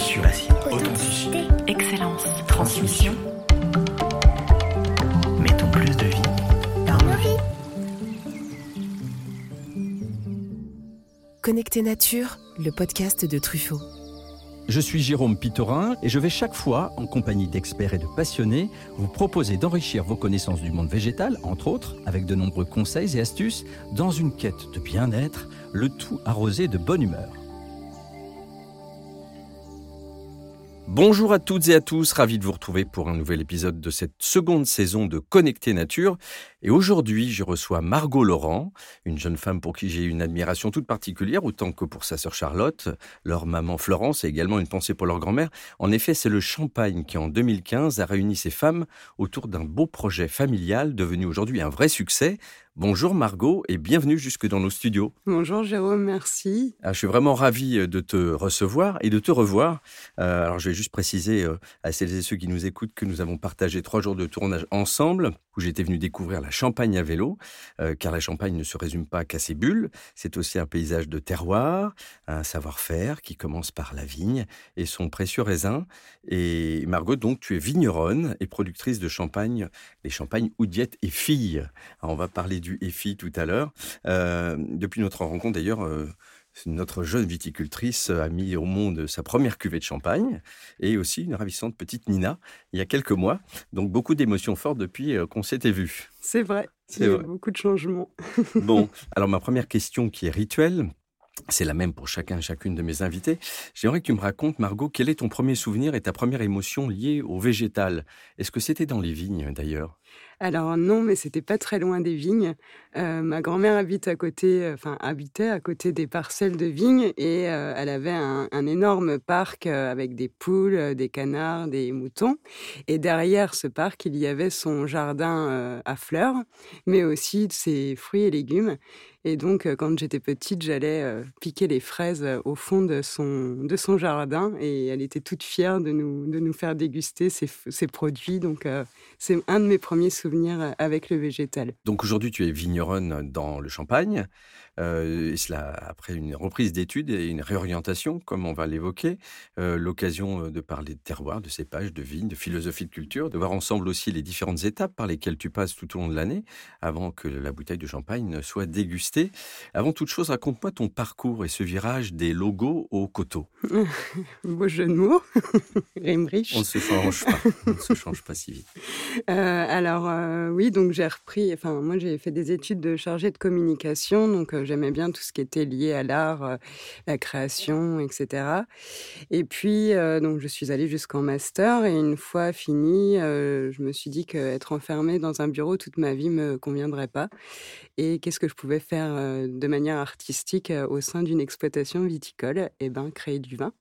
Assurance, authenticité, excellence, transmission. Mettons plus de vie dans nos vies. Connecté Nature, le podcast de Truffaut. Je suis Jérôme Pitorin et je vais chaque fois, en compagnie d'experts et de passionnés, vous proposer d'enrichir vos connaissances du monde végétal, entre autres, avec de nombreux conseils et astuces, dans une quête de bien-être, le tout arrosé de bonne humeur. Bonjour à toutes et à tous, ravi de vous retrouver pour un nouvel épisode de cette seconde saison de Connecté Nature. Et aujourd'hui, je reçois Margot Laurent, une jeune femme pour qui j'ai une admiration toute particulière, autant que pour sa sœur Charlotte, leur maman Florence et également une pensée pour leur grand-mère. En effet, c'est le Champagne qui, en 2015, a réuni ces femmes autour d'un beau projet familial devenu aujourd'hui un vrai succès. Bonjour Margot et bienvenue jusque dans nos studios. Bonjour Jérôme, merci. Ah, je suis vraiment ravi euh, de te recevoir et de te revoir. Euh, alors je vais juste préciser euh, à celles et ceux qui nous écoutent que nous avons partagé trois jours de tournage ensemble où j'étais venu découvrir la Champagne à vélo, car la Champagne ne se résume pas qu'à ses bulles, c'est aussi un paysage de terroir, un savoir-faire qui commence par la vigne et son précieux raisin. Et Margot, donc tu es vigneronne et productrice de champagne, les champagnes Oudiette et Filles. on va parler du EFI tout à l'heure. Euh, depuis notre rencontre d'ailleurs, euh, notre jeune viticultrice a mis au monde sa première cuvée de champagne et aussi une ravissante petite Nina il y a quelques mois. Donc beaucoup d'émotions fortes depuis euh, qu'on s'était vu. C'est vrai, y a beaucoup de changements. bon, alors ma première question qui est rituelle, c'est la même pour chacun chacune de mes invités. J'aimerais que tu me racontes, Margot, quel est ton premier souvenir et ta première émotion liée au végétal? Est-ce que c'était dans les vignes d'ailleurs? Alors non, mais c'était pas très loin des vignes. Euh, ma grand-mère habite à côté, euh, enfin habitait à côté des parcelles de vignes et euh, elle avait un, énorme parc avec des poules, des canards, des moutons. Et derrière ce parc, il y avait son jardin à fleurs, mais aussi ses fruits et légumes. Et donc, quand j'étais petite, j'allais piquer les fraises au fond de son, de son jardin et elle était toute fière de nous, de nous faire déguster ses, ses produits. Donc, c'est un de mes premiers souvenirs avec le végétal. Donc aujourd'hui, tu es vigneronne dans le Champagne. Euh, et cela après une reprise d'études et une réorientation, comme on va l'évoquer, euh, l'occasion euh, de parler de terroir, de cépages, de vignes, de philosophie de culture, de voir ensemble aussi les différentes étapes par lesquelles tu passes tout au long de l'année avant que la bouteille de champagne ne soit dégustée. Avant toute chose, raconte-moi ton parcours et ce virage des logos au coteau. Beau jeu de mots, rime riche. On ne se change pas, on ne se change pas si vite. alors oui, donc j'ai repris, enfin moi j'ai fait des études de chargé de communication, donc j'aimais bien tout ce qui était lié à l'art, euh, la création, etc. Et puis, euh, donc, je suis allée jusqu'en master et une fois fini, euh, je me suis dit qu'être enfermée dans un bureau toute ma vie me conviendrait pas. Et qu'est-ce que je pouvais faire de manière artistique au sein d'une exploitation viticole? Eh ben, créer du vin.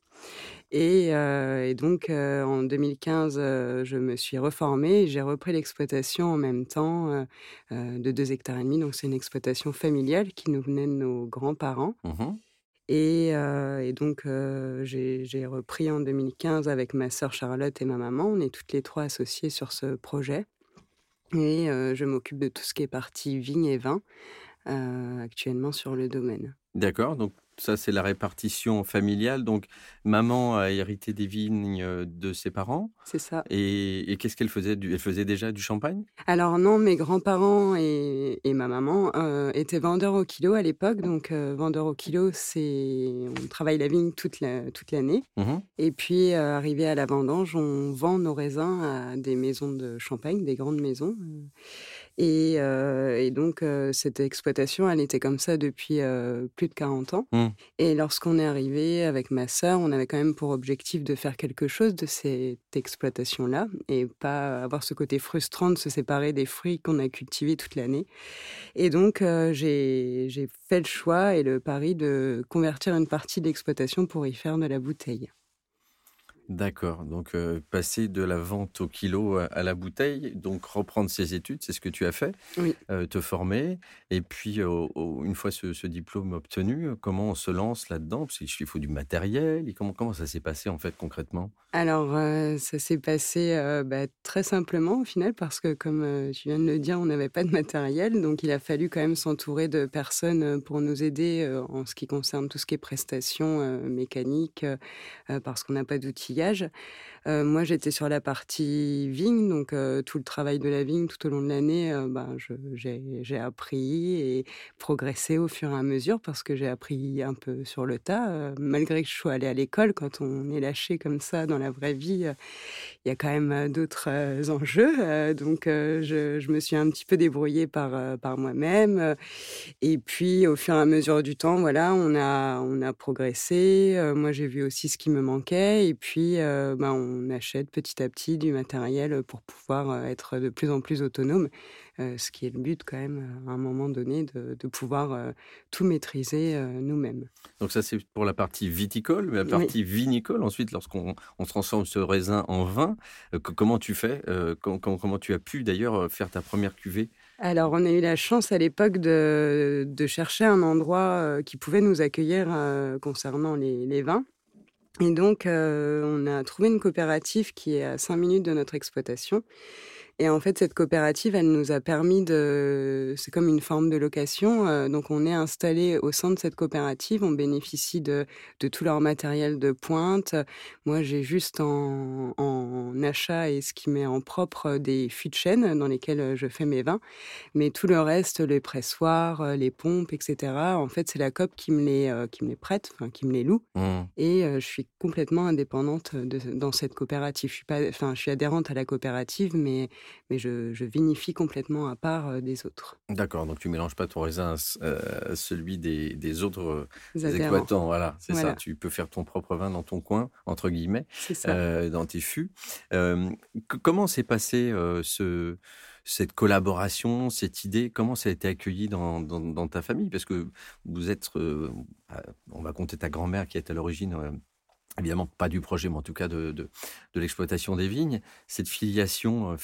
Et, donc, en 2015, je me suis reformée et j'ai repris l'exploitation en même temps de deux hectares et demi. Donc, c'est une exploitation familiale qui nous venait de nos grands-parents. Mmh et, donc, j'ai repris en 2015 avec ma sœur Charlotte et ma maman. On est toutes les trois associées sur ce projet. Et je m'occupe de tout ce qui est partie vigne et vin actuellement sur le domaine. D'accord. Donc, ça, c'est la répartition familiale. Donc, maman a hérité des vignes de ses parents. C'est ça. Et, qu'est-ce qu'elle faisait Elle faisait déjà du champagne? Alors non, mes grands-parents et, ma maman étaient vendeurs au kilo à l'époque. Donc, vendeurs au kilo, c'est on travaille la vigne toute l'année. Mmh et puis, arrivé à la vendange, on vend nos raisins à des maisons de champagne, des grandes maisons. Et, donc, cette exploitation, elle était comme ça depuis plus de 40 ans. Mmh. Et lorsqu'on est arrivé avec ma sœur, on avait quand même pour objectif de faire quelque chose de cette exploitation-là et pas avoir ce côté frustrant de se séparer des fruits qu'on a cultivés toute l'année. Et donc, j'ai fait le choix et le pari de convertir une partie de l'exploitation pour y faire de la bouteille. D'accord. Donc, euh, passer de la vente au kilo à, à la bouteille, donc reprendre ses études, c'est ce que tu as fait, Oui. euh, te former, et puis une fois ce, ce diplôme obtenu, comment on se lance là-dedans? Parce qu'il faut du matériel. Et comment, comment ça s'est passé en fait concrètement? Alors, euh, ça s'est passé euh, bah, très simplement au final parce que, comme euh, tu viens de le dire, on n'avait pas de matériel. Donc, il a fallu quand même s'entourer de personnes euh, pour nous aider euh, en ce qui concerne tout ce qui est prestations euh, mécaniques euh, euh, parce qu'on n'a pas d'outillage. Euh, moi, j'étais sur la partie vigne, donc euh, tout le travail de la vigne tout au long de l'année, euh, ben, j'ai appris et progressé au fur et à mesure parce que j'ai appris un peu sur le tas. euh, malgré que je sois allée à l'école, quand on est lâché comme ça dans la vraie vie, euh, il y a quand même euh, d'autres euh, enjeux. euh, donc, euh, je, je me suis un petit peu débrouillée par, euh, par moi-même. euh, et puis, au fur et à mesure du temps, voilà, on a, on a progressé. Euh, moi, j'ai vu aussi ce qui me manquait. Et puis, euh, ben, on achète petit à petit du matériel pour pouvoir euh, être de plus en plus autonome. Euh, ce qui est le but, quand même, à un moment donné, de, de pouvoir euh, tout maîtriser euh, nous-mêmes. Donc ça c'est pour la partie viticole, mais la Oui. partie vinicole, ensuite lorsqu'on on transforme ce raisin en vin, euh, comment tu fais Euh, com- com- Comment tu as pu d'ailleurs euh, faire ta première cuvée? Alors, on a eu la chance à l'époque de, de chercher un endroit euh, qui pouvait nous accueillir euh, concernant les, les vins. Et donc, euh, on a trouvé une coopérative qui est à 5 minutes de notre exploitation. Et en fait, cette coopérative, elle nous a permis de... C'est comme une forme de location. euh, donc, on est installé au sein de cette coopérative. On bénéficie de, de tout leur matériel de pointe. Moi, j'ai juste en, en achat et ce qui met en propre des fûts de chêne dans lesquels euh, je fais mes vins. Mais tout le reste, les pressoirs, euh, les pompes, etc., en fait, c'est la COP qui me les, euh, qui me les prête, enfin, qui me les loue. Mmh. Et euh, je suis complètement indépendante de, dans cette coopérative. Je suis, pas, enfin, je suis adhérente à la coopérative, mais, mais je, je vinifie complètement à part euh, des autres D'accord, donc tu mélanges pas ton raisin à euh, celui des, des autres euh, exploitants, voilà, c'est Voilà. ça. Tu peux faire ton propre vin dans ton coin, entre guillemets, euh, dans tes fûts. Euh, comment s'est passé euh, ce, cette collaboration, cette idée? Comment ça a été accueilli dans, dans, dans ta famille? Parce que vous êtes, euh, on va compter ta grand-mère qui est à l'origine. Évidemment, pas du projet, mais en tout cas de, de, l'exploitation des vignes. Cette filiation euh,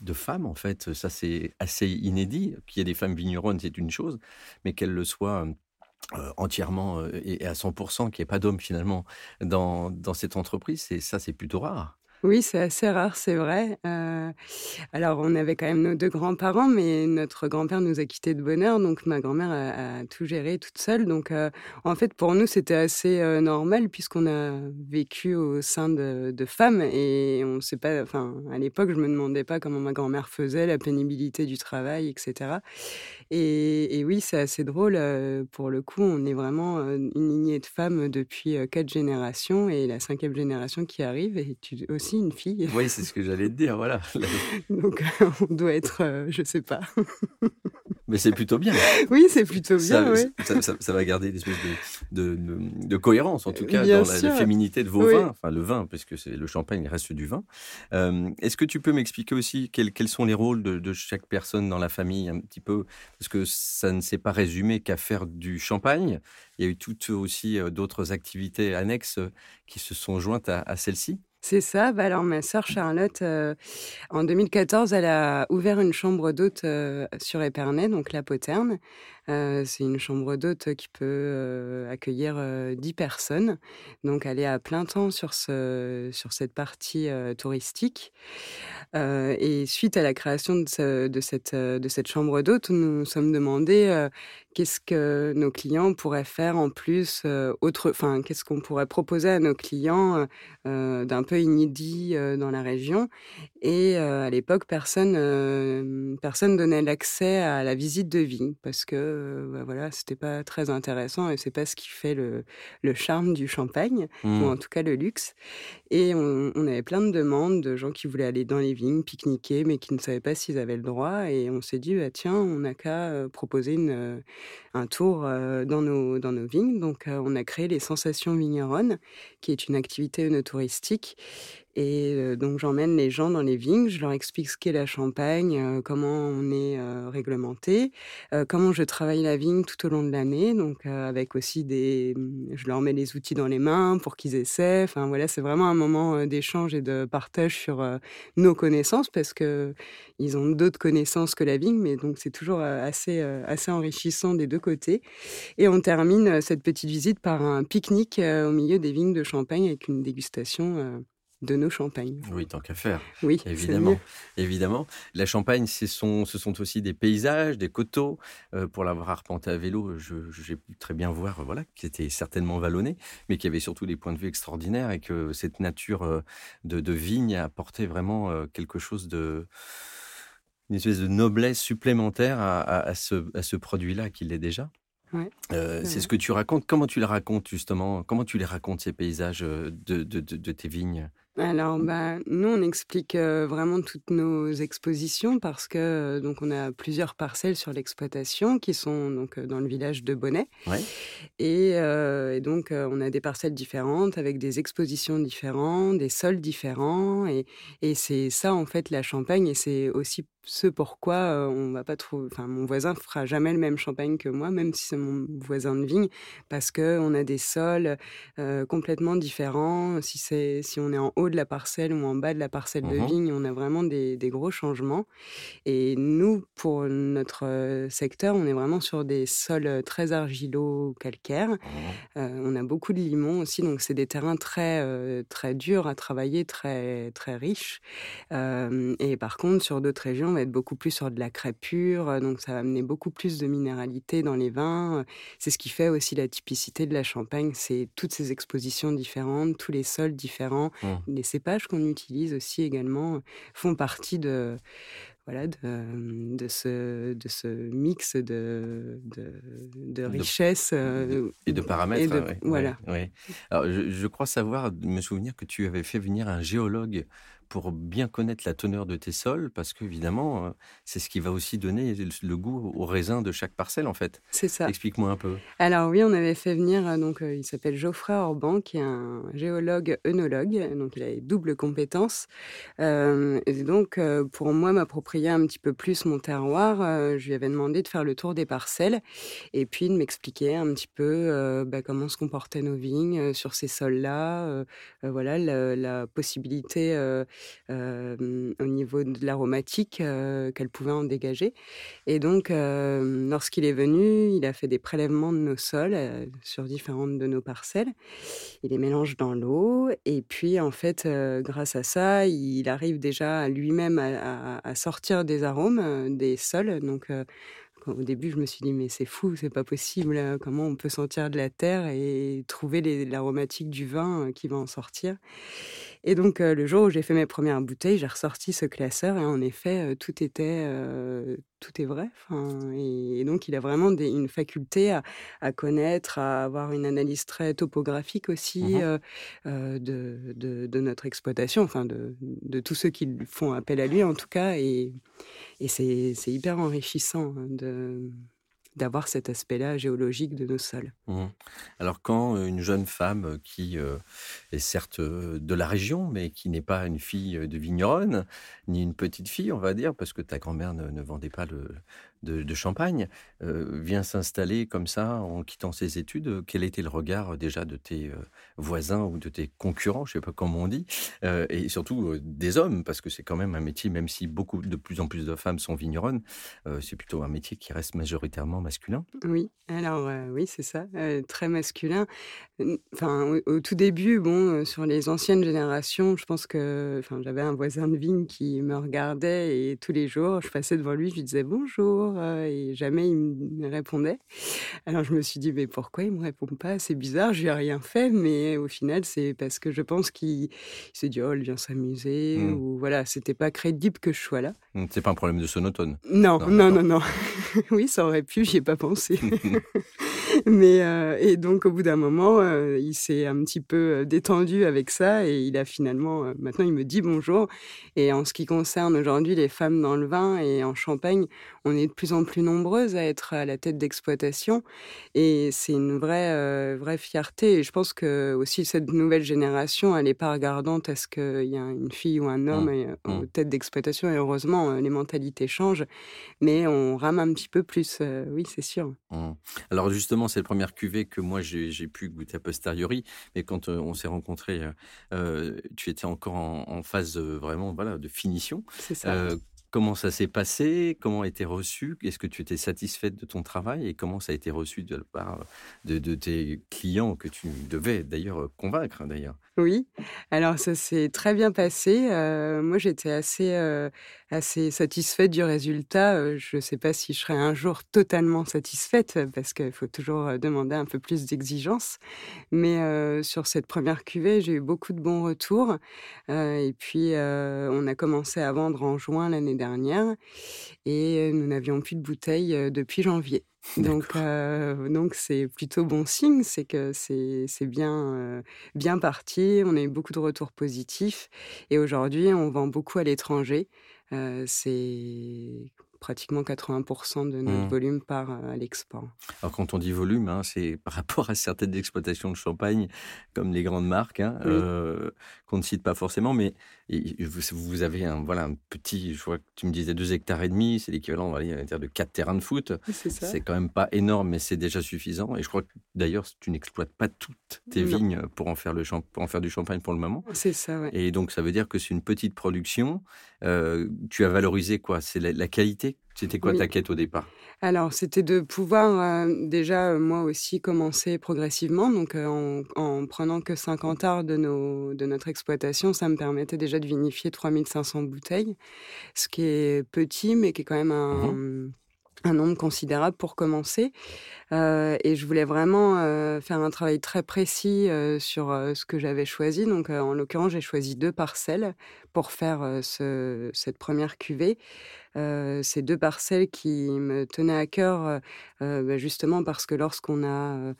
de femmes, en fait, ça c'est assez inédit. Qu'il y ait des femmes vigneronnes, c'est une chose, mais qu'elles le soient euh, entièrement euh, et et à 100%, qu'il n'y ait pas d'hommes finalement dans, dans cette entreprise, ça c'est plutôt rare. Oui, c'est assez rare, c'est vrai. Alors, on avait quand même nos deux grands-parents, mais notre grand-père nous a quittés de bonne heure, donc ma grand-mère a, tout géré toute seule. Donc, en fait, pour nous, c'était assez normal puisqu'on a vécu au sein de, femmes et on sait pas. Enfin, à l'époque, je me demandais pas comment ma grand-mère faisait, la pénibilité du travail, etc. Et, et oui, c'est assez drôle. pour le coup, on est vraiment une lignée de femmes depuis quatre générations et la cinquième génération qui arrive est tu- aussi une fille. Oui, c'est ce que j'allais te dire, voilà. Donc, on doit être, euh, je sais pas. Mais c'est plutôt bien. Oui, c'est plutôt ça, bien, oui. ça, ça- ça va garder une espèce de, de, de- de cohérence, en tout cas, Bien dans la, féminité de vos Oui. vins, enfin le vin, puisque c'est le champagne reste du vin. Euh, Est-ce que tu peux m'expliquer aussi quels, quels sont les rôles de, de chaque personne dans la famille, un petit peu, parce que ça ne s'est pas résumé qu'à faire du champagne. Il y a eu toutes aussi euh, d'autres activités annexes euh, qui se sont jointes à, à celle-ci. C'est ça. Bah alors, ma sœur Charlotte, euh, en 2014, elle a ouvert une chambre d'hôte euh, sur Épernay, donc la Poterne. C'est une chambre d'hôte qui peut accueillir euh, 10 personnes. Donc, elle est à plein temps sur, ce, sur cette partie touristique. Et suite à la création de, ce- de cette, de cette chambre d'hôte, nous nous sommes demandé qu'est-ce que nos clients pourraient faire en plus, qu'est-ce qu'on pourrait proposer à nos clients d'un peu inédit dans la région. Et à l'époque, personne, personne donnait l'accès à la visite de vigne parce que euh, bah, voilà, c'était pas très intéressant et c'est pas ce qui fait le, le charme du champagne ou en tout cas le luxe. Et on, on avait plein de demandes de gens qui voulaient aller dans les vignes, pique-niquer, mais qui ne savaient pas s'ils avaient le droit. Et on s'est dit, bah, tiens, on n'a qu'à euh, proposer une, euh, un tour dans, nos, dans nos vignes. Donc, on a créé les Sensations Vigneronnes, qui est une activité œnotouristique. Et donc j'emmène les gens dans les vignes, je leur explique ce qu'est la Champagne, comment on est réglementé, comment je travaille la vigne tout au long de l'année, donc avec aussi des, mmh, je leur mets les outils dans les mains pour qu'ils essaient. Enfin voilà, c'est vraiment un moment d'échange et de partage sur nos connaissances parce que ils ont d'autres connaissances que la vigne, mais donc c'est toujours assez assez enrichissant des deux côtés. Et on termine cette petite visite par un pique-nique au milieu des vignes de Champagne avec une dégustation de nos champagnes. Oui, tant qu'à faire. Oui, évidemment. Évidemment. La Champagne, ce sont, ce sont aussi des paysages, des coteaux. Euh, pour l'avoir arpenté à vélo, j'ai pu très bien voir voilà, qui était certainement vallonné, mais qui avait surtout des points de vue extraordinaires et que cette nature euh, de, de vigne apportait vraiment euh, quelque chose de une espèce de noblesse supplémentaire à, ce, à ce produit-là qui l'est déjà. c'est ce que tu racontes. Comment tu les racontes justement? Comment tu les racontes ces paysages de, de, de tes vignes? Alors, bah, nous, on explique vraiment toutes nos expositions parce que donc on a plusieurs parcelles sur l'exploitation qui sont donc dans le village de Bonnet. Et, et, donc, on a des parcelles différentes avec des expositions différentes, des sols différents. Et, et c'est ça, en fait, la Champagne. Et c'est aussi ce pourquoi on va pas trouver. Enfin, mon voisin fera jamais le même champagne que moi, même si c'est mon voisin de vigne, parce que on a des sols complètement différents. Si c'est si on est en haut de la parcelle ou en bas de la parcelle de mmh vigne, on a vraiment des, des, gros changements. Et nous, pour notre secteur, on est vraiment sur des sols très argilo-calcaires. Mmh on a beaucoup de limon aussi, donc c'est des terrains très très durs à travailler, très très riches. et par contre, sur d'autres régions va être beaucoup plus sur de la crépure, euh, donc ça va amener beaucoup plus de minéralité dans les vins. Euh, c'est ce qui fait aussi la typicité de la Champagne, c'est toutes ces expositions différentes, tous les sols différents. Mmh. Les cépages qu'on utilise aussi également font partie de, voilà, de, de, ce, de ce mix de, de, de richesses. Euh, et de paramètres. voilà. Alors, je, je, crois savoir, me souvenir que tu avais fait venir un géologue pour bien connaître la teneur de tes sols, parce qu'évidemment, euh, c'est ce qui va aussi donner le goût au raisin de chaque parcelle, en fait. C'est ça. Explique-moi un peu. Alors oui, on avait fait venir, euh, donc euh, il s'appelle Geoffrey Orban, qui est un géologue œnologue, donc il a double compétence. et donc, pour moi, m'approprier un petit peu plus mon terroir, je lui avais demandé de faire le tour des parcelles, et puis de m'expliquer un petit peu bah, comment se comportaient nos vignes sur ces sols-là, voilà, la, la possibilité au niveau de l'aromatique qu'elle pouvait en dégager. Et donc, lorsqu'il est venu, il a fait des prélèvements de nos sols sur différentes de nos parcelles. Il les mélange dans l'eau. Et puis, en fait, grâce à ça, il arrive déjà lui-même à, sortir des arômes des sols. Donc, au début, je me suis dit, mais c'est fou, c'est pas possible. Comment on peut sentir de la terre et trouver l'aromatique du vin qui va en sortir Et donc, le jour où j'ai fait mes premières bouteilles, j'ai ressorti ce classeur et en effet, tout était, tout est vrai. Et, donc, il a vraiment une faculté à, connaître, à avoir une analyse très topographique aussi mmh de, de, notre exploitation, enfin de, de tous ceux qui font appel à lui en tout cas. Et, et c'est hyper enrichissant hein, de d'avoir cet aspect-là géologique de nos sols. Mmh. Alors quand une jeune femme qui est certes de la région, mais qui n'est pas une fille de vigneronne, ni une petite fille, on va dire, parce que ta grand-mère ne, vendait pas le, de, Champagne, vient s'installer comme ça en quittant ses études, quel était le regard déjà de tes voisins ou de tes concurrents, je sais pas comment on dit, et surtout des hommes, parce que c'est quand même un métier, même si beaucoup de plus en plus de femmes sont vigneronnes, c'est plutôt un métier qui reste majoritairement masculin. Oui, alors oui, c'est ça, très masculin. Enfin, au, tout début, bon, sur les anciennes générations, je pense que, j'avais un voisin de vigne qui me regardait et tous les jours, je passais devant lui, je lui disais bonjour et jamais il me répondait. Alors je me suis dit, mais pourquoi il me répond pas? C'est bizarre, je lui ai rien fait, mais au final, c'est parce que je pense qu'il s'est dit, oh, elle vient s'amuser, mmh. ou voilà, c'était pas crédible que je sois là. C'est pas un problème de sonotone? Non, non, non, non. oui, ça aurait pu, j'y ai pas pensé. Mais et donc au bout d'un moment, il s'est un petit peu détendu avec ça et il a finalement maintenant il me dit bonjour. Et en ce qui concerne aujourd'hui les femmes dans le vin et en Champagne, on est de plus en plus nombreuses à être à la tête d'exploitation et c'est une vraie vraie fierté. Et je pense que aussi cette nouvelle génération, elle n'est pas regardante à ce qu'il y a une fille ou un mmh. homme mmh. aux têtes d'exploitation et heureusement les mentalités changent, mais on rame un petit peu plus, oui c'est sûr. Mmh. Alors justement, c'est la première cuvée que moi j'ai pu goûter a posteriori, mais quand on s'est rencontrés, tu étais encore en, phase vraiment voilà, de finition. C'est ça. Comment ça s'est passé? Comment a été reçu? Est-ce que tu étais satisfaite de ton travail? Et comment ça a été reçu de la part de, tes clients que tu devais d'ailleurs convaincre hein, d'ailleurs? Oui, alors ça s'est très bien passé. moi, j'étais assez, assez satisfaite du résultat. je ne sais pas si je serai un jour totalement satisfaite parce qu'il faut toujours demander un peu plus d'exigence. Mais sur cette première cuvée, j'ai eu beaucoup de bons retours. et puis, on a commencé à vendre en juin l'année dernière dernière et nous n'avions plus de bouteilles depuis janvier. Donc, donc c'est plutôt bon signe, c'est que c'est bien, bien parti. On a eu beaucoup de retours positifs et aujourd'hui, on vend beaucoup à l'étranger. c'est pratiquement 80% de notre mmh. volume part à l'export. Alors quand on dit volume, hein, c'est par rapport à certaines exploitations de champagne, comme les grandes marques, hein, qu'on ne cite pas forcément, mais vous, avez un, voilà, un petit, je vois que tu me disais 2 hectares et demi, c'est l'équivalent de 4 terrains de foot. C'est quand même pas énorme, mais c'est déjà suffisant. Et je crois que d'ailleurs, tu n'exploites pas toutes tes vignes pour en, faire le pour en faire du champagne pour le moment. C'est ça, ouais. Et donc ça veut dire que c'est une petite production. tu as valorisé quoi? C'est la qualité c'était quoi ta quête au départ? Alors, c'était de pouvoir déjà, moi aussi, commencer progressivement. Donc, en, en, prenant que 50 arts de, nos, de notre exploitation, ça me permettait déjà de vinifier 3500 bouteilles, ce qui est petit, mais qui est quand même un... Mmh un nombre considérable pour commencer. Euh, et je voulais vraiment euh, faire un travail très précis euh, sur ce que j'avais choisi. Donc, en l'occurrence, j'ai choisi deux parcelles pour faire ce, cette première cuvée. ces deux parcelles qui me tenaient à cœur, bah, justement parce que lorsqu'on a,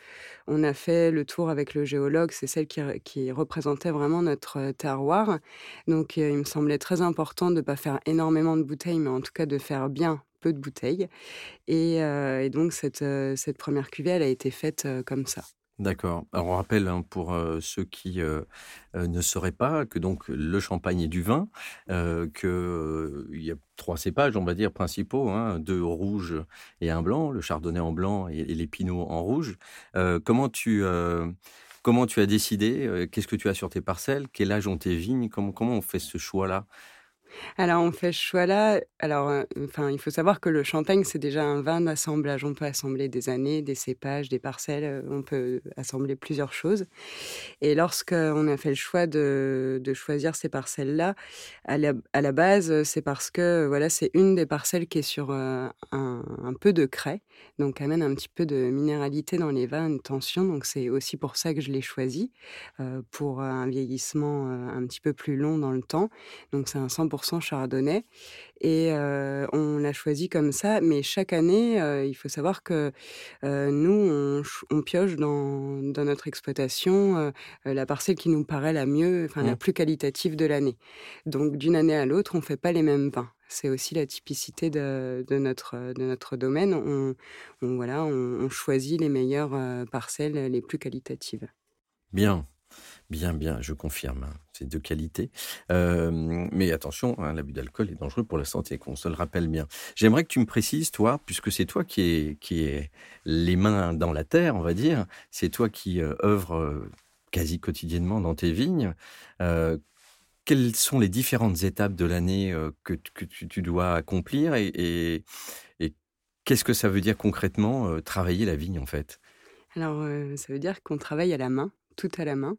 on a fait le tour avec le géologue, c'est celle qui, qui, représentait vraiment notre terroir. Donc, il me semblait très important de ne pas faire énormément de bouteilles, mais en tout cas de faire bien de bouteilles. Et, donc, cette, première cuvée, elle a été faite comme ça. D'accord. Alors, on rappelle hein, pour ceux qui ne sauraient pas que donc le champagne est du vin, euh, qu'il y a trois cépages, on va dire, principaux, hein, deux rouges et un blanc, le chardonnay en blanc et, et l'épinot en rouge. comment tu... Comment tu as décidé Qu'est-ce que tu as sur tes parcelles? Quel âge ont tes vignes? Comment, comment on fait ce choix-là? Alors, on fait ce choix-là. Alors, euh, enfin, il faut savoir que le champagne, c'est déjà un vin d'assemblage. On peut assembler des années, des cépages, des parcelles. Euh, on peut assembler plusieurs choses. Et lorsqu'on a fait le choix de, choisir ces parcelles-là, à la, base, c'est parce que voilà, c'est une des parcelles qui est sur euh, un, peu de craie, donc amène un petit peu de minéralité dans les vins, une tension. Donc, c'est aussi pour ça que je l'ai choisi, pour un vieillissement un petit peu plus long dans le temps. Donc, c'est un 100% chardonnay. Et on l'a choisi comme ça. Mais chaque année, il faut savoir que nous, on, pioche dans, notre exploitation la parcelle qui nous paraît la mieux, enfin la mmh. plus qualitative de l'année. Donc d'une année à l'autre, on fait pas les mêmes vins. C'est aussi la typicité de, notre, de notre domaine. On, voilà, on, choisit les meilleures parcelles les plus qualitatives. Bien. Bien, bien, je confirme. Hein, c'est de qualité. mais attention, hein, l'abus d'alcool est dangereux pour la santé, qu'on se le rappelle bien. J'aimerais que tu me précises, toi, puisque c'est toi qui es, qui les mains dans la terre, on va dire, c'est toi qui œuvre œuvres quasi quotidiennement dans tes vignes. quelles sont les différentes étapes de l'année que, tu, dois accomplir et, qu'est-ce que ça veut dire concrètement travailler la vigne en fait? Alors, ça veut dire qu'on travaille à la main tout à la main.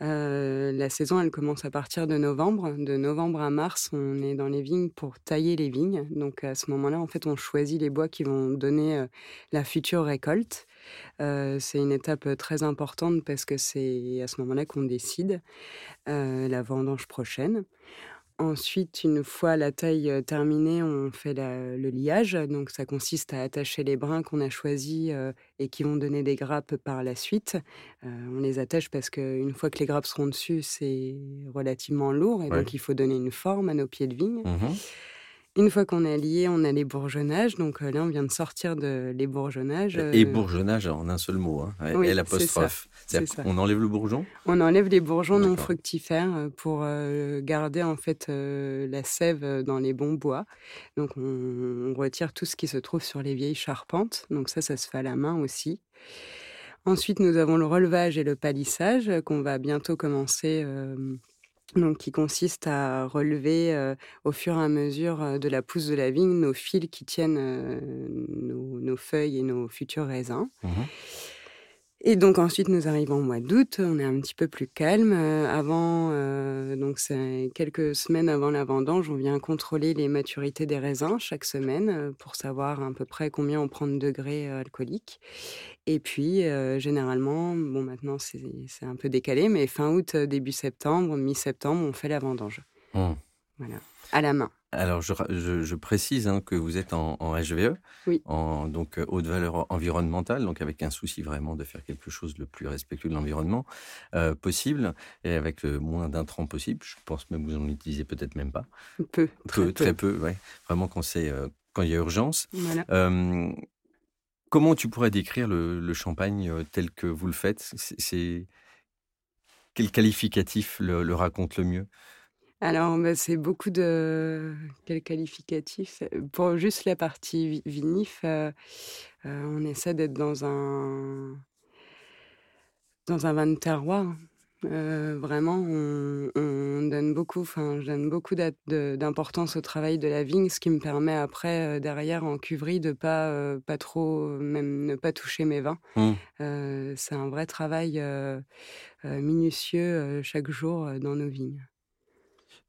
la saison, elle commence à partir de novembre. De novembre à mars, on est dans les vignes pour tailler les vignes. Donc à ce moment-là, en fait, on choisit les bois qui vont donner la future récolte. c'est une étape très importante parce que c'est à ce moment-là qu'on décide la vendange prochaine. Ensuite, une fois la taille terminée, on fait le liage. Donc, ça consiste à attacher les brins qu'on a choisis et qui vont donner des grappes par la suite. on les attache parce qu'une fois que les grappes seront dessus, c'est relativement lourd et donc il faut donner une forme à nos pieds de vigne. Mmh une fois qu'on est lié, on a les bourgeonnages. Donc là, on vient de sortir de les bourgeonnages. Et bourgeonnage en un seul mot, hein, et l'apostrophe. On enlève le bourgeon? On enlève les bourgeons non fructifères pour garder en fait la sève dans les bons bois. Donc on, retire tout ce qui se trouve sur les vieilles charpentes. Donc ça, ça se fait à la main aussi. Ensuite, nous avons le relevage et le palissage qu'on va bientôt commencer donc qui consiste à relever au fur et à mesure de la pousse de la vigne nos fils qui tiennent nos, feuilles et nos futurs raisins. Mmh et donc ensuite nous arrivons au mois d'août, on est un petit peu plus calme. avant, donc c'est quelques semaines avant la vendange, on vient contrôler les maturités des raisins chaque semaine pour savoir à peu près combien on prend de degrés alcooliques. Et puis, généralement, bon, maintenant, c'est un peu décalé, mais fin août, début septembre, mi-septembre, on fait la vendange. Mmh. Voilà, à la main. Alors, je, précise hein, que vous êtes en, HVE, oui. en donc haute valeur environnementale, donc avec un souci vraiment de faire quelque chose le plus respectueux de l'environnement possible et avec le moins d'intrants possible. Je pense même que vous en utilisez peut-être même pas. Peu, très peu. Très peu, ouais. Vraiment quand c'est quand il y a urgence. Voilà. Comment tu pourrais décrire le, champagne tel que vous le faites? C'est quel qualificatif le, raconte le mieux? Alors, bah, c'est beaucoup de quel qualificatif? Pour juste la partie vinif, on essaie d'être dans un dans un vin de terroir. Euh, vraiment, on, donne beaucoup, enfin, je donne beaucoup d'importance au travail de la vigne, ce qui me permet après, euh, derrière, en cuverie, de pas, euh, pas trop, même ne pas toucher mes vins. Mmh. c'est un vrai travail minutieux chaque jour dans nos vignes.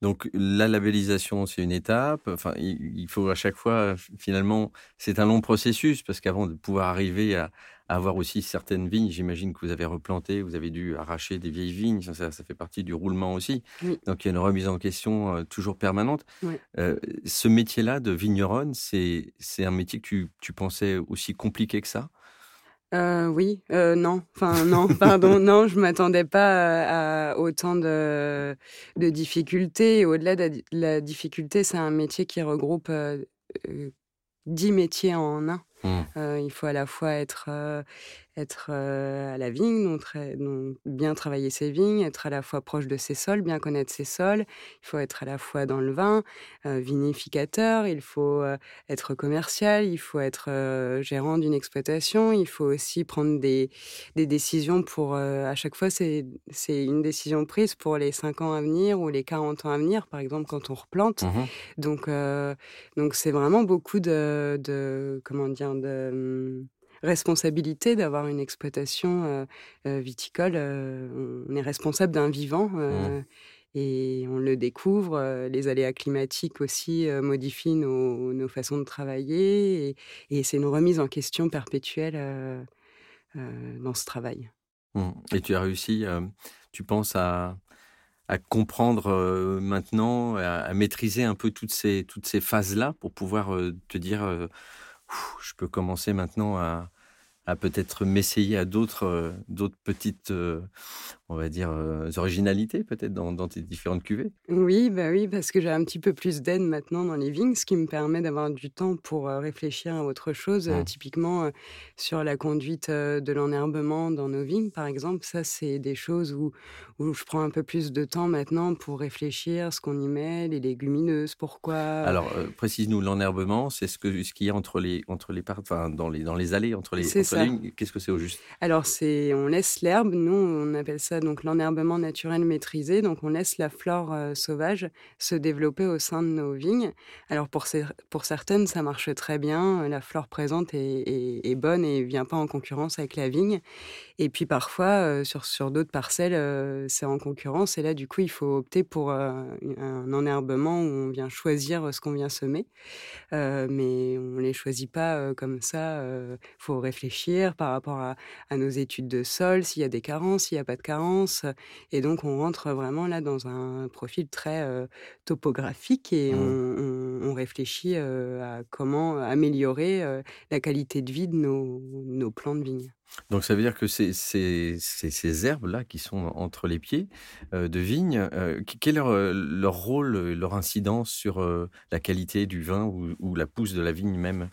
Donc la labellisation, c'est une étape. Enfin, il faut à chaque fois, finalement, c'est un long processus parce qu'avant de pouvoir arriver à, avoir aussi certaines vignes, j'imagine que vous avez replanté, vous avez dû arracher des vieilles vignes, ça, fait partie du roulement aussi. Donc il y a une remise en question euh, toujours permanente. Euh, ce métier-là de vigneronne, c'est un métier que tu, tu pensais aussi compliqué que ça? Euh, oui, euh, non, enfin non, pardon, non, je m'attendais pas à, autant de, de difficultés. Au-delà de la, difficulté, c'est un métier qui regroupe euh, dix métiers en un. Mmh. il faut à la fois être être à la vigne, donc, bien travailler ses vignes, être à la fois proche de ses sols, bien connaître ses sols. Il faut être à la fois dans le vin, vinificateur, il faut être commercial, il faut être gérant d'une exploitation, il faut aussi prendre des, des décisions pour, à chaque fois, c'est une décision prise pour les 5 ans à venir ou les 40 ans à venir, par exemple, quand on replante. Mmh donc, donc c'est vraiment beaucoup de, de comment dire, de mmh, responsabilité d'avoir une exploitation viticole. on est responsable d'un vivant. Mmh. Et on le découvre, les aléas climatiques aussi modifient nos, façons de travailler, et, c'est une remise en question perpétuelle dans ce travail. Mmh. Et tu as réussi, tu penses, à, comprendre maintenant, à, maîtriser un peu toutes ces, toutes ces phases-là pour pouvoir te dire je peux commencer maintenant à, à peut-être m'essayer à d'autres euh, d'autres petites, euh, on va dire, euh, originalités peut-être dans, dans, tes différentes cuvées Oui, bah oui, parce que j'ai un petit peu plus d'aide maintenant dans les vignes, ce qui me permet d'avoir du temps pour réfléchir à autre chose. Mmh. typiquement, sur la conduite de l'enherbement dans nos vignes, par exemple, ça, c'est des choses où, où je prends un peu plus de temps maintenant pour réfléchir, ce qu'on y met, les légumineuses, pourquoi. Alors, précise-nous, l'enherbement, c'est ce qu'il ce qu'il y a entre les, entre les, enfin, dans, les, dans les allées, entre les, Qu'est-ce que c'est au juste? Alors, c'est on laisse l'herbe. Nous, on appelle ça donc l'enherbement naturel maîtrisé. Donc, on laisse la flore euh, sauvage se développer au sein de nos vignes. Alors, pour, pour certaines, ça marche très bien. La flore présente est, bonne et vient pas en concurrence avec la vigne. Et puis, parfois, euh, sur, sur d'autres parcelles, euh, c'est en concurrence. Et là, du coup, il faut opter pour un enherbement où on vient choisir ce qu'on vient semer. mais on les choisit pas comme ça. Il faut réfléchir réfléchir par rapport à, nos études de sol, s'il y a des carences, s'il n'y a pas de carences. Et donc, on rentre vraiment là dans un profil très topographique et mmh. on, réfléchit à comment améliorer la qualité de vie de nos, nos plants de vigne. Donc ça veut dire que ces, ces, herbes-là qui sont entre les pieds de vigne, quel est leur, rôle, leur incidence sur la qualité du vin ou la pousse de la vigne même?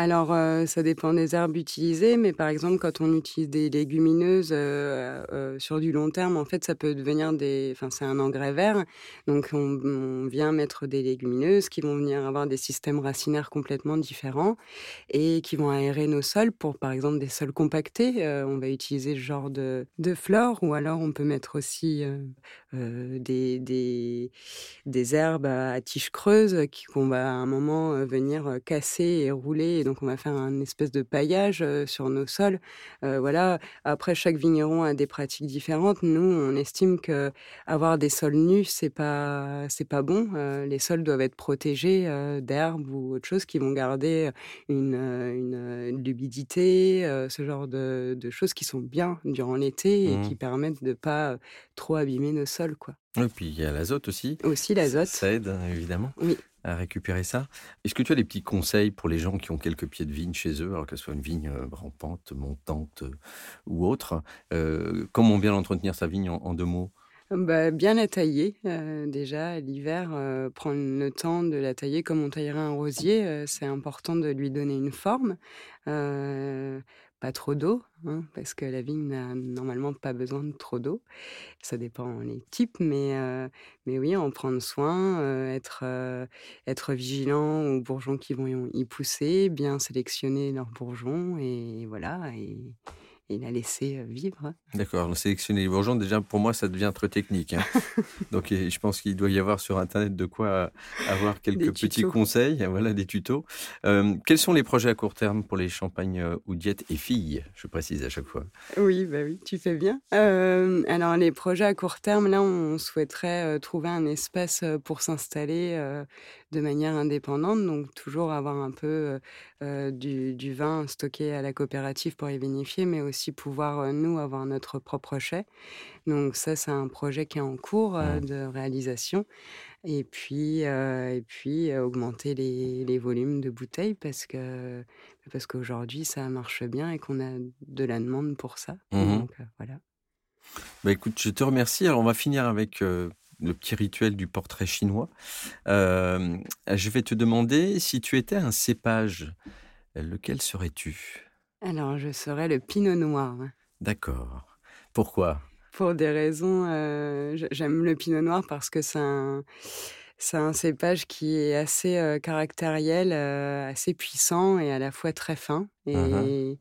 Alors, euh, ça dépend des herbes utilisées, mais par exemple, quand on utilise des légumineuses euh, euh, sur du long terme, en fait, ça peut devenir des. Enfin, c'est un engrais vert. Donc, on, vient mettre des légumineuses qui vont venir avoir des systèmes racinaires complètement différents et qui vont aérer nos sols pour, par exemple, des sols compactés. on va utiliser ce genre de, de flore ou alors on peut mettre aussi des, des, herbes à tiges creuses qu'on va à un moment venir casser et rouler donc on va faire un espèce de paillage sur nos sols. voilà. Après, chaque vigneron a des pratiques différentes. Nous, on estime que avoir des sols nus, c'est pas c'est pas bon. les sols doivent être protégés d'herbes ou autre chose qui vont garder une, une, l'humidité, ce genre de, choses qui sont bien durant l'été et qui mmh. permettent de pas trop abîmer nos sols, quoi. Et puis il y a l'azote aussi. Aussi l'azote. Ça aide évidemment. Oui récupérer ça. Est-ce que tu as des petits conseils pour les gens qui ont quelques pieds de vigne chez eux, alors que ce soit une vigne euh, rampante, montante euh, ou autre euh, Comment bien entretenir sa vigne en, deux mots? Bah, bien la tailler déjà l'hiver, prendre le temps de la tailler comme on taillerait un rosier. c'est important de lui donner une forme pas trop d'eau, hein, parce que la vigne n'a normalement pas besoin de trop d'eau. Ça dépend les types, mais, euh, mais oui, en prendre soin, euh, être, euh, être vigilant aux bourgeons qui vont y pousser, bien sélectionner leurs bourgeons, et voilà. Et la laisser vivre. D'accord, sélectionner les bourgeons, déjà pour moi ça devient très technique. Hein. Donc je pense qu'il doit y avoir sur Internet de quoi avoir quelques petits conseils, voilà des tutos. quels sont les projets à court terme pour les champagnes ou diètes et filles Je précise à chaque fois? Oui, bah oui, tu fais bien. alors les projets à court terme, là on souhaiterait trouver un espace pour s'installer de manière indépendante, donc toujours avoir un peu du, du, vin stocké à la coopérative pour y vinifier, mais aussi pouvoir, nous, avoir notre propre chai. Donc ça, c'est un projet qui est en cours de réalisation. Et puis, et puis augmenter les, les, volumes de bouteilles parce que parce qu'aujourd'hui, ça marche bien et qu'on a de la demande pour ça. Mmh donc voilà. Bah écoute, je te remercie. Alors on va finir avec le petit rituel du portrait chinois. je vais te demander si tu étais un cépage, lequel serais-tu? Alors, je serais le pinot noir. D'accord. Pourquoi? Pour des raisons. J'aime le pinot noir parce que c'est un. C'est un cépage qui est assez caractériel, assez puissant et à la fois très fin. Et, mmh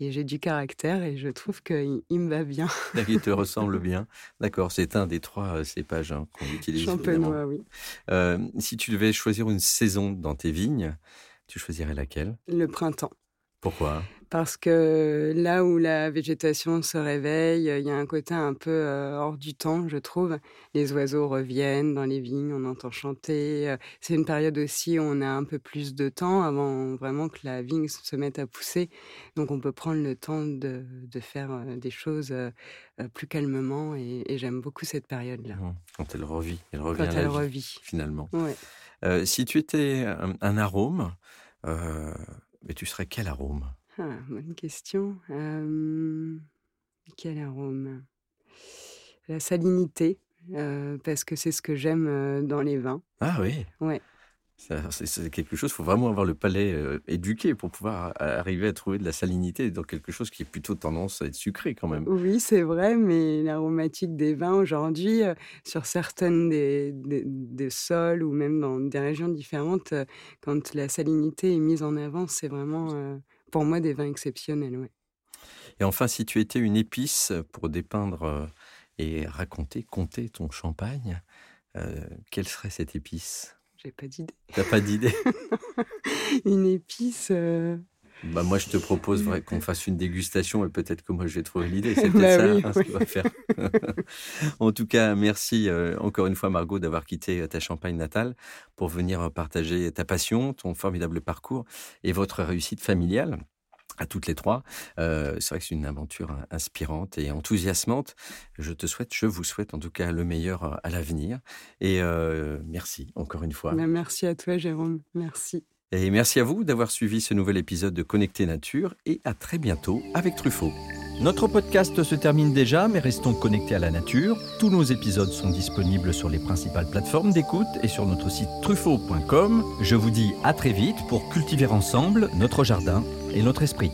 et j'ai du caractère et je trouve qu'il me va bien. il te ressemble bien. D'accord, c'est un des trois euh, cépages hein, qu'on utilise. Champenois, oui. Euh, si tu devais choisir une saison dans tes vignes, tu choisirais laquelle? Le printemps. Pourquoi? Parce que là où la végétation se réveille, il y a un côté un peu euh, hors du temps, je trouve. Les oiseaux reviennent dans les vignes, on entend chanter. Euh, c'est une période aussi où on a un peu plus de temps avant vraiment que la vigne se mette à pousser. Donc on peut prendre le temps de, faire euh, des choses plus calmement et, j'aime beaucoup cette période-là. Mmh. Quand elle revit, elle revient Quand elle revit. finalement. si tu étais un, arôme, mais tu serais quel arôme? Ah, bonne question. quel arôme? La salinité, parce que c'est ce que j'aime dans les vins. Ah oui Ouais. C'est quelque chose, il faut vraiment avoir le palais éduqué pour pouvoir arriver à trouver de la salinité dans quelque chose qui est plutôt tendance à être sucré quand même. Oui, c'est vrai, mais l'aromatique des vins aujourd'hui, sur certaines des, des, sols ou même dans des régions différentes, quand la salinité est mise en avant, c'est vraiment pour moi des vins exceptionnels. Ouais. Et enfin, si tu étais une épice pour dépeindre euh, et raconter, compter ton champagne, euh, quelle serait cette épice? J'ai pas d'idée. T'as pas d'idée? Une épice. Euh, bah moi, je te propose qu'on fasse une dégustation et peut-être que moi, je vais trouver l'idée. C'est peut-être bah ça hein, ce qu'on va faire. en tout cas, merci encore une fois, Margot, d'avoir quitté ta Champagne natale pour venir partager ta passion, ton formidable parcours et votre réussite familiale. À toutes les trois. Euh, c'est vrai que c'est une aventure inspirante et enthousiasmante. Je te souhaite, je vous souhaite en tout cas le meilleur euh, à l'avenir. Et euh, merci encore une fois. Ben, merci à toi, Jérôme. Merci. Et merci à vous d'avoir suivi ce nouvel épisode de Connecter Nature et à très bientôt avec Truffaut. Notre podcast se termine déjà, mais restons connectés à la nature. Tous nos épisodes sont disponibles sur les principales plateformes d'écoute et sur notre site truffaut.com. Je vous dis à très vite pour cultiver ensemble notre jardin et notre esprit.